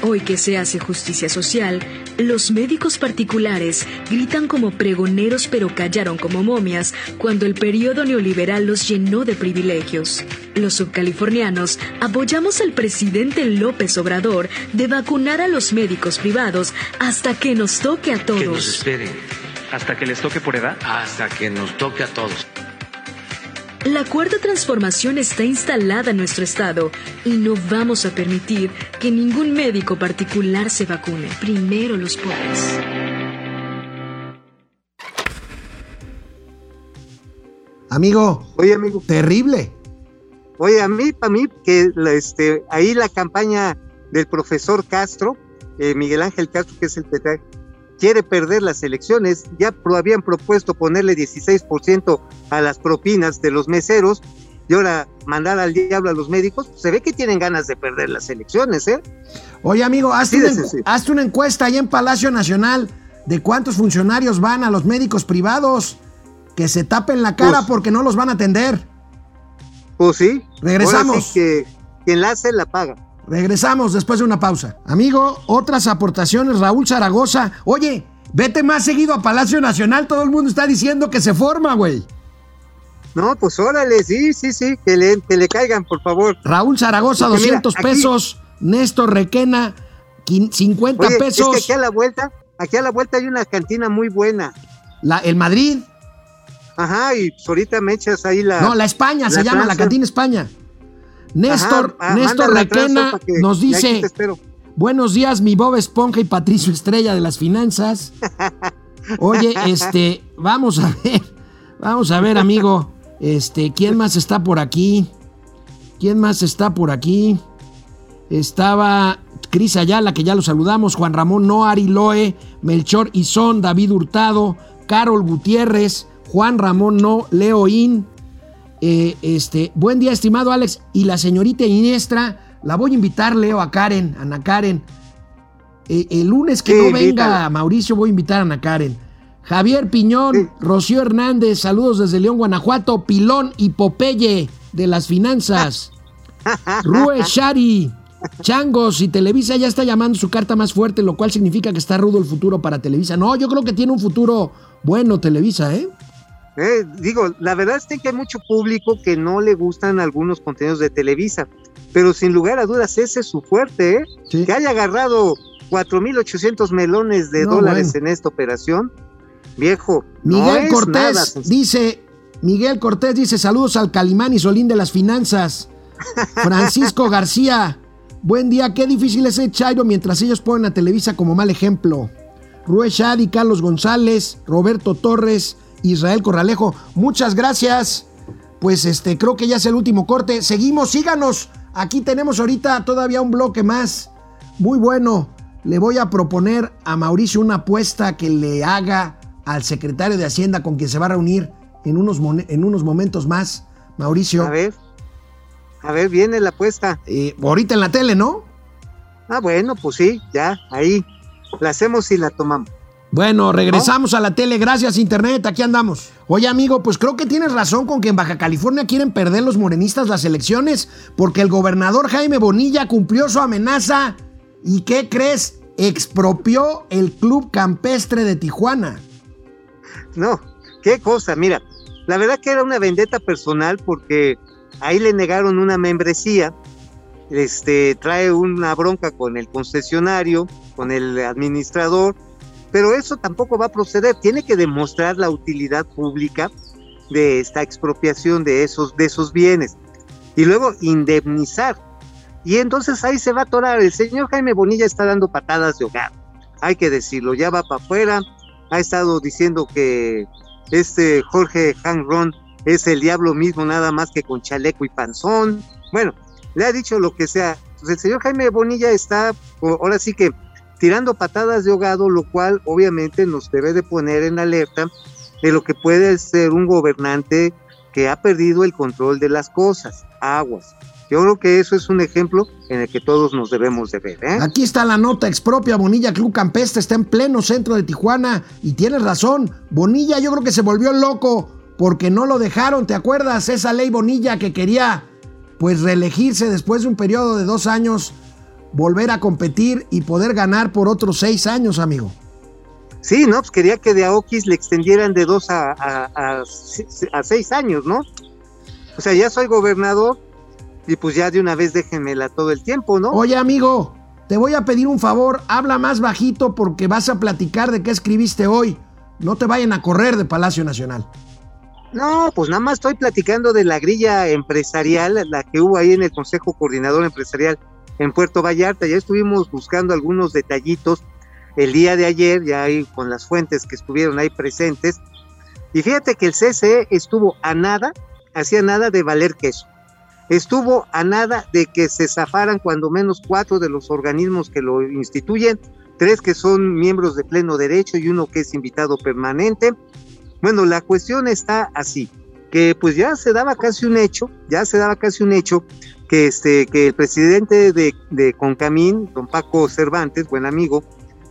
Hoy que se hace justicia social, los médicos particulares gritan como pregoneros pero callaron como momias cuando el periodo neoliberal los llenó de privilegios. Los subcalifornianos apoyamos al presidente López Obrador de vacunar a los médicos privados hasta que nos toque a todos. Que nos esperen. ¿Hasta que les toque por edad? Hasta que nos toque a todos. La cuarta transformación está instalada en nuestro estado y no vamos a permitir que ningún médico particular se vacune. Primero los pobres. Amigo, oye amigo, terrible. Oye, a mí, para mí, que este, ahí la campaña del profesor Castro, eh, Miguel Ángel Castro, que es el que quiere perder las elecciones. Ya habían propuesto ponerle 16% a las propinas de los meseros y ahora mandar al diablo a los médicos. Pues, se ve que tienen ganas de perder las elecciones, ¿eh? Oye, amigo, hazte, una, una encuesta ahí en Palacio Nacional de cuántos funcionarios van a los médicos privados. Que se tapen la cara pues porque no los van a atender. Pues sí. Regresamos. que quien la hace la paga. Regresamos después de una pausa. Amigo, otras aportaciones, Raúl Zaragoza. Oye, vete más seguido a Palacio Nacional, todo el mundo está diciendo que se forma, güey. No, pues órale, sí, sí, sí, que le, que le caigan, por favor. Raúl Zaragoza, 200 pesos. Néstor Requena, 50 pesos. Es que aquí a la vuelta, aquí a la vuelta hay una cantina muy buena. La, el Madrid. Ajá, y pues ahorita me echas ahí la. No, la España se llama, la cantina España. Néstor, Néstor Requena nos dice, buenos días mi Bob Esponja y Patricio Estrella de las finanzas. Oye, este, vamos a ver, vamos a ver amigo, este, ¿quién más está por aquí? ¿Quién más está por aquí? Estaba Cris Ayala, que ya lo saludamos, Juan Ramón Noari Loe, Melchor Izón, David Hurtado, Carol Gutiérrez, Juan Ramón No, Leoín, eh, este, buen día, estimado Alex. Y la señorita Iniestra, la voy a invitar, Leo, a Karen, a Ana Karen. Eh, el lunes que no venga Mauricio, voy a invitar a Ana Karen. Javier Piñón, Rocío Hernández, saludos desde León, Guanajuato. Pilón y Popeye de las finanzas. Rue Shari, Changos y Televisa ya está llamando su carta más fuerte, lo cual significa que está rudo el futuro para Televisa. No, yo creo que tiene un futuro bueno Televisa, ¿eh? Eh, digo, la verdad es que hay mucho público que no le gustan algunos contenidos de Televisa, pero sin lugar a dudas ese es su fuerte, ¿eh? Que haya agarrado 4.800 melones de dólares en esta operación, viejo. Miguel Cortés dice, Miguel Cortés dice, saludos al Calimán y Solín de las finanzas. Francisco García, buen día, qué difícil es el Chairo mientras ellos ponen a Televisa como mal ejemplo. Rue Shadi, Carlos González, Roberto Torres, Israel Corralejo, muchas gracias. Pues este, creo que ya es el último corte. Seguimos, síganos. Aquí tenemos ahorita todavía un bloque más. Muy bueno. Le voy a proponer a Mauricio una apuesta que le haga al secretario de Hacienda con quien se va a reunir en unos, en unos momentos más. Mauricio. A ver. A ver, viene la apuesta. Eh, ahorita en la tele, ¿no? Ah, bueno, pues sí, ya, ahí. La hacemos y la tomamos. Bueno, regresamos a la tele. Gracias, Internet. Aquí andamos. Oye, amigo, pues creo que tienes razón con que en Baja California quieren perder los morenistas las elecciones porque el gobernador Jaime Bonilla cumplió su amenaza. ¿Y qué crees? Expropió el Club Campestre de Tijuana. No, qué cosa. Mira, la verdad que era una vendetta personal porque ahí le negaron una membresía. Este trae una bronca con el concesionario, con el administrador pero eso tampoco va a proceder. Tiene que demostrar la utilidad pública de esta expropiación de esos, de esos bienes y luego indemnizar. Y entonces ahí se va a atorar. El señor Jaime Bonilla está dando patadas de hogar. Hay que decirlo, ya va para afuera. Ha estado diciendo que este Jorge Hanron es el diablo mismo, nada más que con chaleco y panzón. Bueno, le ha dicho lo que sea. Entonces el señor Jaime Bonilla está, ahora sí que tirando patadas de ahogado, lo cual obviamente nos debe de poner en alerta de lo que puede ser un gobernante que ha perdido el control de las cosas, aguas. Yo creo que eso es un ejemplo en el que todos nos debemos de ver. ¿eh? Aquí está la nota expropia. Bonilla Club Campestre está en pleno centro de Tijuana y tienes razón. Bonilla yo creo que se volvió loco porque no lo dejaron. ¿Te acuerdas? Esa ley Bonilla que quería pues reelegirse después de un periodo de dos años volver a competir y poder ganar por otros seis años, amigo. Sí, ¿no? Pues quería que de Aokis le extendieran de dos a, a, seis años, ¿no? O sea, ya soy gobernador y pues ya de una vez déjenmela todo el tiempo, ¿no? Oye, amigo, te voy a pedir un favor, habla más bajito porque vas a platicar de qué escribiste hoy. No te vayan a correr de Palacio Nacional. No, pues nada más estoy platicando de la grilla empresarial, la que hubo ahí en el Consejo Coordinador Empresarial en Puerto Vallarta. Ya estuvimos buscando algunos detallitos el día de ayer, ya ahí con las fuentes que estuvieron ahí presentes. Y fíjate que el CCE estuvo a nada, hacía nada de valer queso. Estuvo a nada de que se zafaran cuando menos cuatro de los organismos que lo instituyen, tres que son miembros de pleno derecho y uno que es invitado permanente. Bueno, la cuestión está así, que pues ya se daba casi un hecho, ya se daba casi un hecho que, este, que el presidente de, de Concamín, don Paco Cervantes, buen amigo,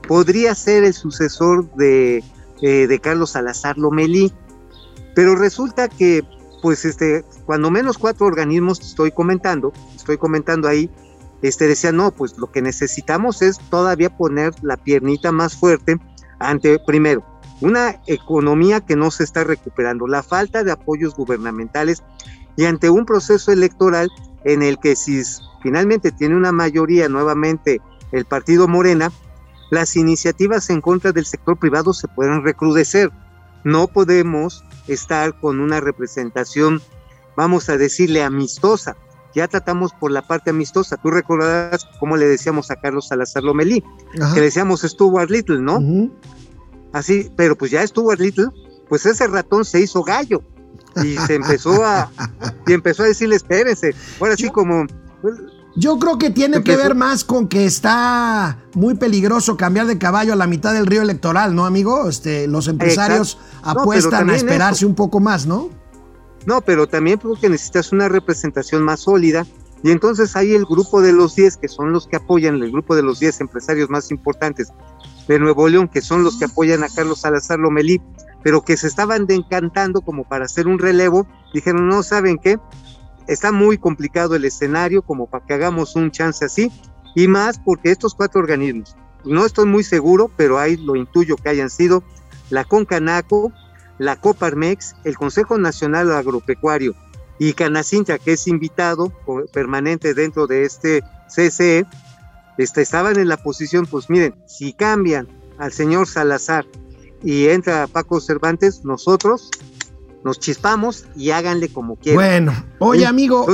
podría ser el sucesor de, eh, de Carlos Salazar Lomelí. Pero resulta que, pues, este, cuando menos cuatro organismos estoy comentando, estoy comentando ahí, este, decía, no, pues lo que necesitamos es todavía poner la piernita más fuerte ante, primero, una economía que no se está recuperando, la falta de apoyos gubernamentales y ante un proceso electoral en el que si finalmente tiene una mayoría nuevamente el partido Morena, las iniciativas en contra del sector privado se pueden recrudecer. No podemos estar con una representación, vamos a decirle, amistosa. Ya tratamos por la parte amistosa. Tú recordarás cómo le decíamos a Carlos Salazar Lomelí, que le decíamos Stuart Little, ¿no? Así, pero pues ya Stuart Little, pues ese ratón se hizo gallo y se empezó a y empezó a decirle espérense ahora sí como pues, yo creo que tiene que ver más con que está muy peligroso cambiar de caballo a la mitad del río electoral, ¿no, amigo? Este, los empresarios apuestan a esperarse un poco más, ¿no? No, pero también porque necesitas una representación más sólida. Y entonces hay el grupo de los 10, que son los que apoyan, el grupo de los 10 empresarios más importantes de Nuevo León, que son los que apoyan a Carlos Salazar Lomelí, pero que se estaban encantando como para hacer un relevo, dijeron, no, ¿saben qué? Está muy complicado el escenario como para que hagamos un chance así, y más porque estos cuatro organismos, no estoy muy seguro, pero ahí lo intuyo que hayan sido la Concanaco, la Coparmex, el Consejo Nacional Agropecuario y Canacinta, que es invitado permanente dentro de este CCE, estaban en la posición, pues miren, si cambian al señor Salazar y entra Paco Cervantes, nosotros nos chispamos y háganle como quieran. Bueno, oye amigo,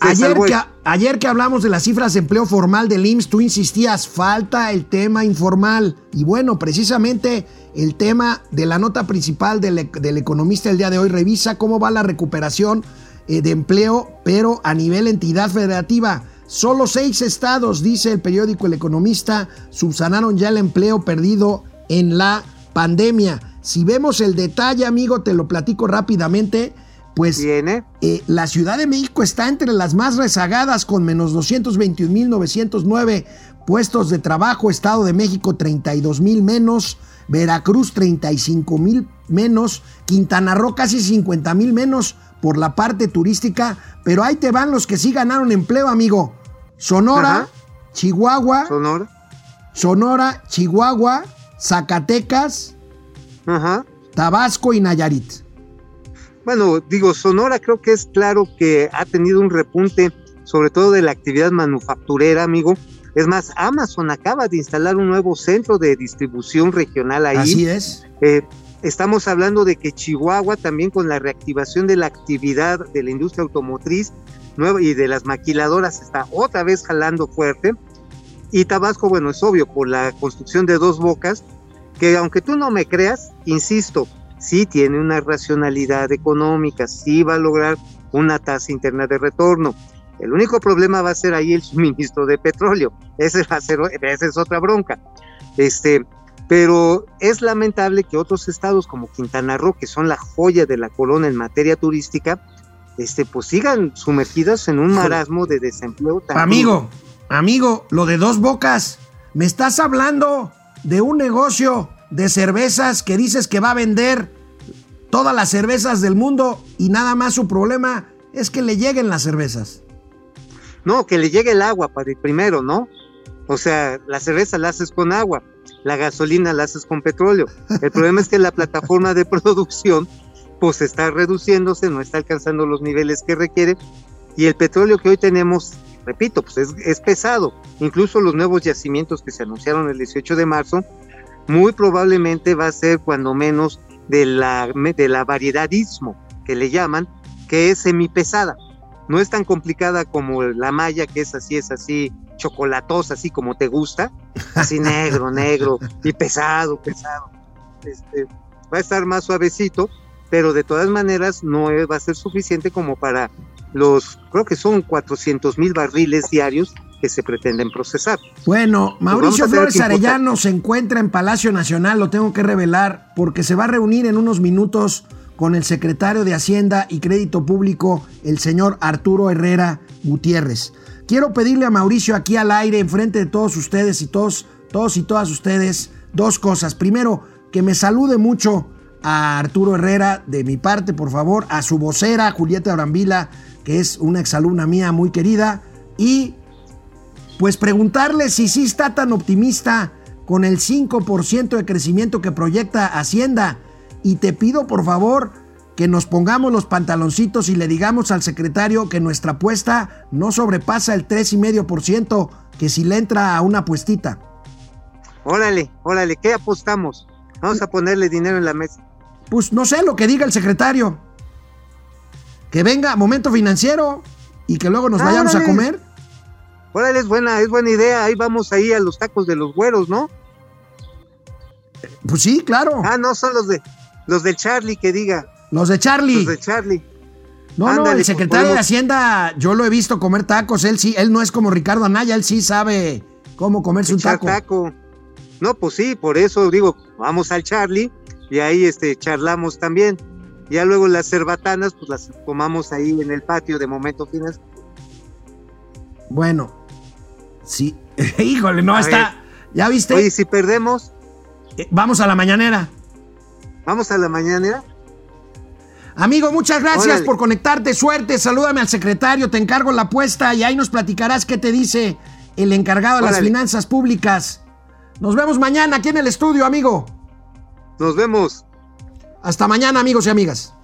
ayer, que, ayer que hablamos de las cifras de empleo formal del IMSS, tú insistías, falta el tema informal. Y bueno, precisamente el tema de la nota principal del, del economista el día de hoy revisa cómo va la recuperación eh, de empleo, pero a nivel entidad federativa. Solo seis estados, dice el periódico El Economista, subsanaron ya el empleo perdido en la pandemia. Si vemos el detalle, amigo, te lo platico rápidamente. Pues eh, la Ciudad de México está entre las más rezagadas con menos 221.909 puestos de trabajo, Estado de México 32.000 menos, Veracruz 35.000 menos, Quintana Roo casi 50.000 menos por la parte turística, pero ahí te van los que sí ganaron empleo, amigo. Sonora, Chihuahua, Sonora, Sonora, Chihuahua, Zacatecas, Tabasco y Nayarit. Bueno, digo, Sonora creo que es claro que ha tenido un repunte, sobre todo de la actividad manufacturera, amigo. Es más, Amazon acaba de instalar un nuevo centro de distribución regional ahí. Así es. Eh, estamos hablando de que Chihuahua también con la reactivación de la actividad de la industria automotriz y de las maquiladoras está otra vez jalando fuerte. Y Tabasco, bueno, es obvio, por la construcción de dos bocas, que aunque tú no me creas, insisto, sí tiene una racionalidad económica, sí va a lograr una tasa interna de retorno. El único problema va a ser ahí el suministro de petróleo. Ese va a ser, esa es otra bronca. Este, pero es lamentable que otros estados como Quintana Roo, que son la joya de la corona en materia turística, este, pues sigan sumergidas en un marasmo de desempleo. amigo, amigo, lo de dos bocas, me estás hablando de un negocio de cervezas que dices que va a vender todas las cervezas del mundo y nada más su problema es que le lleguen las cervezas. No, que le llegue el agua para el primero, ¿no? O sea, la cerveza la haces con agua, la gasolina la haces con petróleo. El problema es que la plataforma de producción pues está reduciéndose, no está alcanzando los niveles que requiere y el petróleo que hoy tenemos repito, pues es, pesado. Incluso los nuevos yacimientos que se anunciaron el 18 de marzo, muy probablemente va a ser cuando menos de la, de la variedadismo que le llaman, que es semipesada. No es tan complicada como la malla, que es así, es así, chocolatosa, así como te gusta, así negro, negro, y pesado, pesado. Este, va a estar más suavecito, pero de todas maneras no va a ser suficiente como para los, creo que son 400 mil barriles diarios que se pretenden procesar. Bueno, Mauricio Flores Arellano se encuentra en Palacio Nacional, lo tengo que revelar, porque se va a reunir en unos minutos con el secretario de Hacienda y Crédito Público, el señor Arturo Herrera Gutiérrez. Quiero pedirle a Mauricio aquí al aire, enfrente de todos ustedes y todos, todos y todas ustedes, dos cosas. Primero, que me salude mucho a Arturo Herrera de mi parte, por favor, a su vocera, Julieta Brambila, que es una exalumna mía muy querida, y pues preguntarle si sí está tan optimista con el 5% de crecimiento que proyecta Hacienda. Y te pido por favor que nos pongamos los pantaloncitos y le digamos al secretario que nuestra apuesta no sobrepasa el 3,5%, que si le entra a una apuestita. Órale, órale, ¿qué apostamos? Vamos a ponerle dinero en la mesa. Pues no sé lo que diga el secretario que venga momento financiero y que luego nos ah, vayamos a comer. Órale, es buena, es buena idea. Ahí vamos ahí a los tacos de los güeros, ¿no? Pues sí, claro. Ah, no, son los de los de Charlie que diga. Los de Charlie. Los de Charlie. No, no, el pues, secretario de Hacienda, yo lo he visto comer tacos, él sí, él no es como Ricardo Anaya, él sí sabe cómo comerse un taco. taco. No, pues sí, por eso digo, vamos al Charlie y ahí este charlamos también. Ya luego las cerbatanas, pues las tomamos ahí en el patio de momento fines. Bueno, sí. Híjole, no está. ¿Ya viste? Oye, si perdemos. Eh, vamos a la mañanera. Vamos a la mañanera. Amigo, muchas gracias por conectarte. Suerte, salúdame al secretario, te encargo la apuesta y ahí nos platicarás qué te dice el encargado de las finanzas públicas. Nos vemos mañana aquí en el estudio, amigo. Nos vemos. Hasta mañana, amigos y amigas.